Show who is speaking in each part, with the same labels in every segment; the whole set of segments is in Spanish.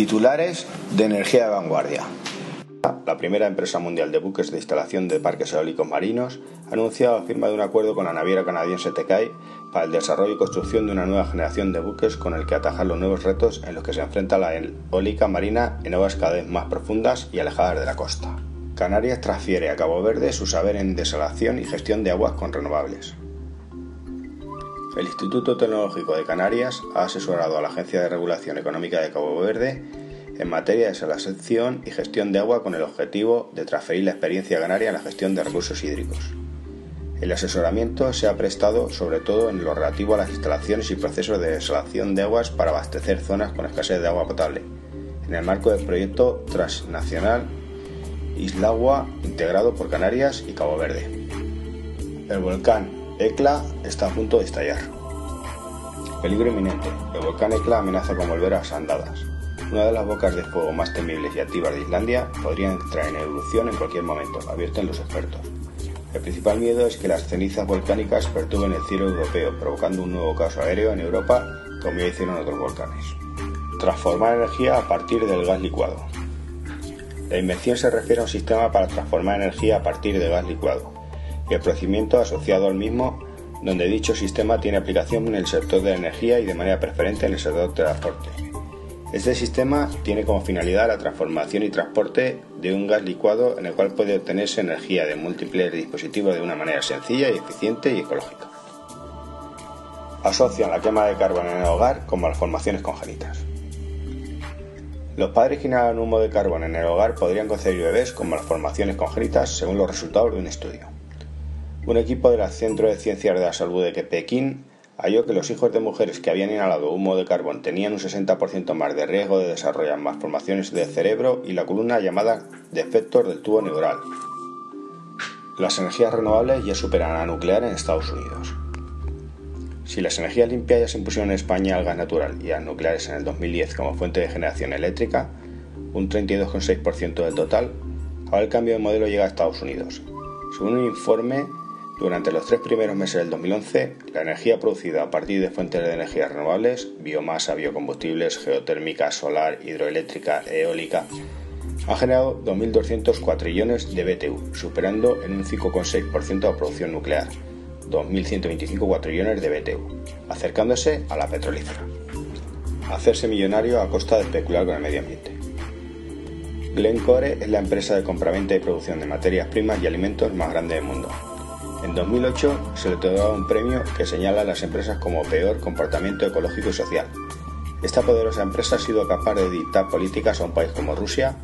Speaker 1: Titulares de energía de vanguardia. La primera empresa mundial de buques de instalación de parques eólicos marinos ha anunciado la firma de un acuerdo con la naviera canadiense Tekai para el desarrollo y construcción de una nueva generación de buques con el que atajar los nuevos retos en los que se enfrenta la eólica marina en aguas cada vez más profundas y alejadas de la costa. Canarias transfiere a Cabo Verde su saber en desalación y gestión de aguas con renovables. El Instituto Tecnológico de Canarias ha asesorado a la Agencia de Regulación Económica de Cabo Verde en materia de desalación y gestión de agua con el objetivo de transferir la experiencia canaria en la gestión de recursos hídricos. El asesoramiento se ha prestado sobre todo en lo relativo a las instalaciones y procesos de desalación de aguas para abastecer zonas con escasez de agua potable, en el marco del proyecto transnacional Islagua integrado por Canarias y Cabo Verde. El volcán Ecla está a punto de estallar. Peligro inminente. El volcán Ecla amenaza con volver a las andadas. Una de las bocas de fuego más temibles y activas de Islandia podría entrar en erupción en cualquier momento, advierten los expertos. El principal miedo es que las cenizas volcánicas perturben el cielo europeo, provocando un nuevo caos aéreo en Europa, como ya hicieron otros volcanes. Transformar energía a partir del gas licuado. La invención se refiere a un sistema para transformar energía a partir de gas licuado y el procedimiento asociado al mismo, donde dicho sistema tiene aplicación en el sector de la energía y de manera preferente en el sector del transporte. Este sistema tiene como finalidad la transformación y transporte de un gas licuado en el cual puede obtenerse energía de múltiples dispositivos de una manera sencilla y eficiente y ecológica. Asocian la quema de carbón en el hogar con malformaciones congénitas. Los padres que inhalan humo de carbón en el hogar podrían concebir bebés con malformaciones congénitas según los resultados de un estudio. Un equipo del Centro de Ciencias de la Salud de Pekín halló que los hijos de mujeres que habían inhalado humo de carbón tenían un 60% más de riesgo de desarrollar malformaciones del cerebro y la columna llamada defectos del tubo neural. Las energías renovables ya superan a la nuclear en Estados Unidos. Si las energías limpias ya se impusieron en España al gas natural y a nucleares en el 2010 como fuente de generación eléctrica, un 32,6% del total, ahora el cambio de modelo llega a Estados Unidos. Según un informe, durante los tres primeros meses del 2011, la energía producida a partir de fuentes de energía renovables, biomasa, biocombustibles, geotérmica, solar, hidroeléctrica, eólica, ha generado 2.204 trillones de BTU, superando en un 5,6% la producción nuclear 2.125 cuatrillones de BTU, acercándose a la petrolífera. Hacerse millonario a costa de especular con el medio ambiente. Glencore es la empresa de compraventa y producción de materias primas y alimentos más grande del mundo. En 2008 se le otorgó un premio que señala a las empresas como peor comportamiento ecológico y social. Esta poderosa empresa ha sido capaz de dictar políticas a un país como Rusia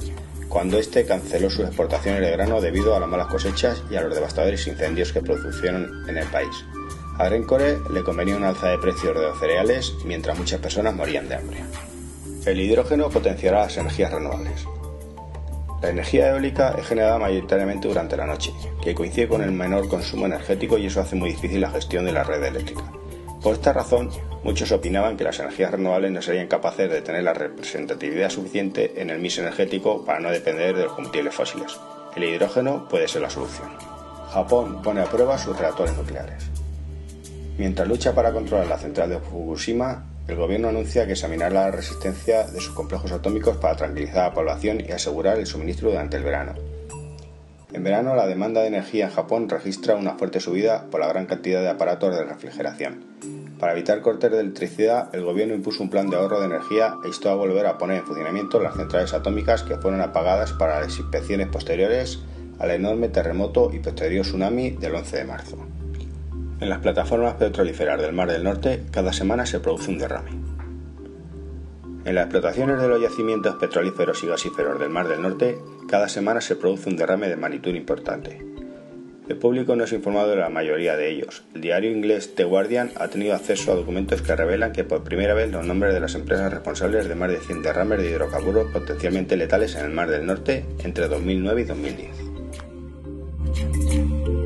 Speaker 1: cuando éste canceló sus exportaciones de grano debido a las malas cosechas y a los devastadores incendios que produjeron en el país. A Glencore le convenía una alza de precios de los cereales mientras muchas personas morían de hambre. El hidrógeno potenciará las energías renovables. La energía eólica es generada mayoritariamente durante la noche, que coincide con el menor consumo energético y eso hace muy difícil la gestión de la red eléctrica. Por esta razón, muchos opinaban que las energías renovables no serían capaces de tener la representatividad suficiente en el mix energético para no depender de los combustibles fósiles. El hidrógeno puede ser la solución. Japón pone a prueba sus reactores nucleares. Mientras lucha para controlar la central de Fukushima, el gobierno anuncia que examinará la resistencia de sus complejos atómicos para tranquilizar a la población y asegurar el suministro durante el verano. En verano, la demanda de energía en Japón registra una fuerte subida por la gran cantidad de aparatos de refrigeración. Para evitar cortes de electricidad, el gobierno impuso un plan de ahorro de energía e instó a volver a poner en funcionamiento las centrales atómicas que fueron apagadas para las inspecciones posteriores al enorme terremoto y posterior tsunami del 11 de marzo. En las plataformas petrolíferas del Mar del Norte, cada semana se produce un derrame. En las explotaciones de los yacimientos petrolíferos y gasíferos del Mar del Norte, cada semana se produce un derrame de magnitud importante. El público no es informado de la mayoría de ellos. El diario inglés The Guardian ha tenido acceso a documentos que revelan que por primera vez los nombres de las empresas responsables de más de 100 derrames de hidrocarburos potencialmente letales en el Mar del Norte entre 2009 y 2010.